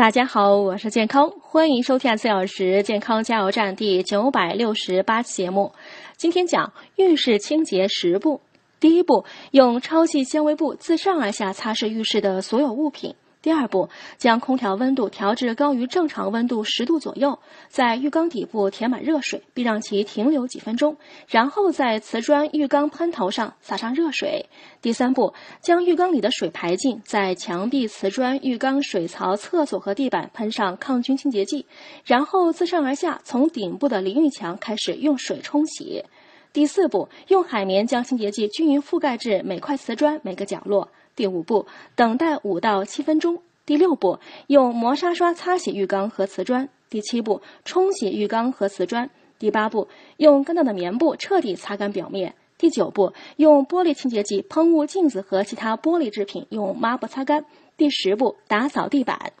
大家好，我是健康，欢迎收听四小时健康加油站第九百六十八期节目。今天讲浴室清洁十步。第一步，用超细纤维布自上而下擦拭浴室的所有物品。第二步，将空调温度调至高于正常温度十度左右，在浴缸底部填满热水，并让其停留几分钟，然后在瓷砖浴缸喷头上洒上热水。第三步，将浴缸里的水排尽，在墙壁、瓷砖、浴缸、水槽、厕所和地板喷上抗菌清洁剂，然后自上而下从顶部的淋浴墙开始用水冲洗。第四步，用海绵将清洁剂均匀覆盖至每块瓷砖每个角落。第五步，等待五到七分钟。第六步，用磨砂刷擦洗浴缸和瓷砖。第七步，冲洗浴缸和瓷砖。第八步，用干燥的棉布彻底擦干表面。第九步，用玻璃清洁剂喷雾镜子和其他玻璃制品，用抹布擦干。第十步，打扫地板。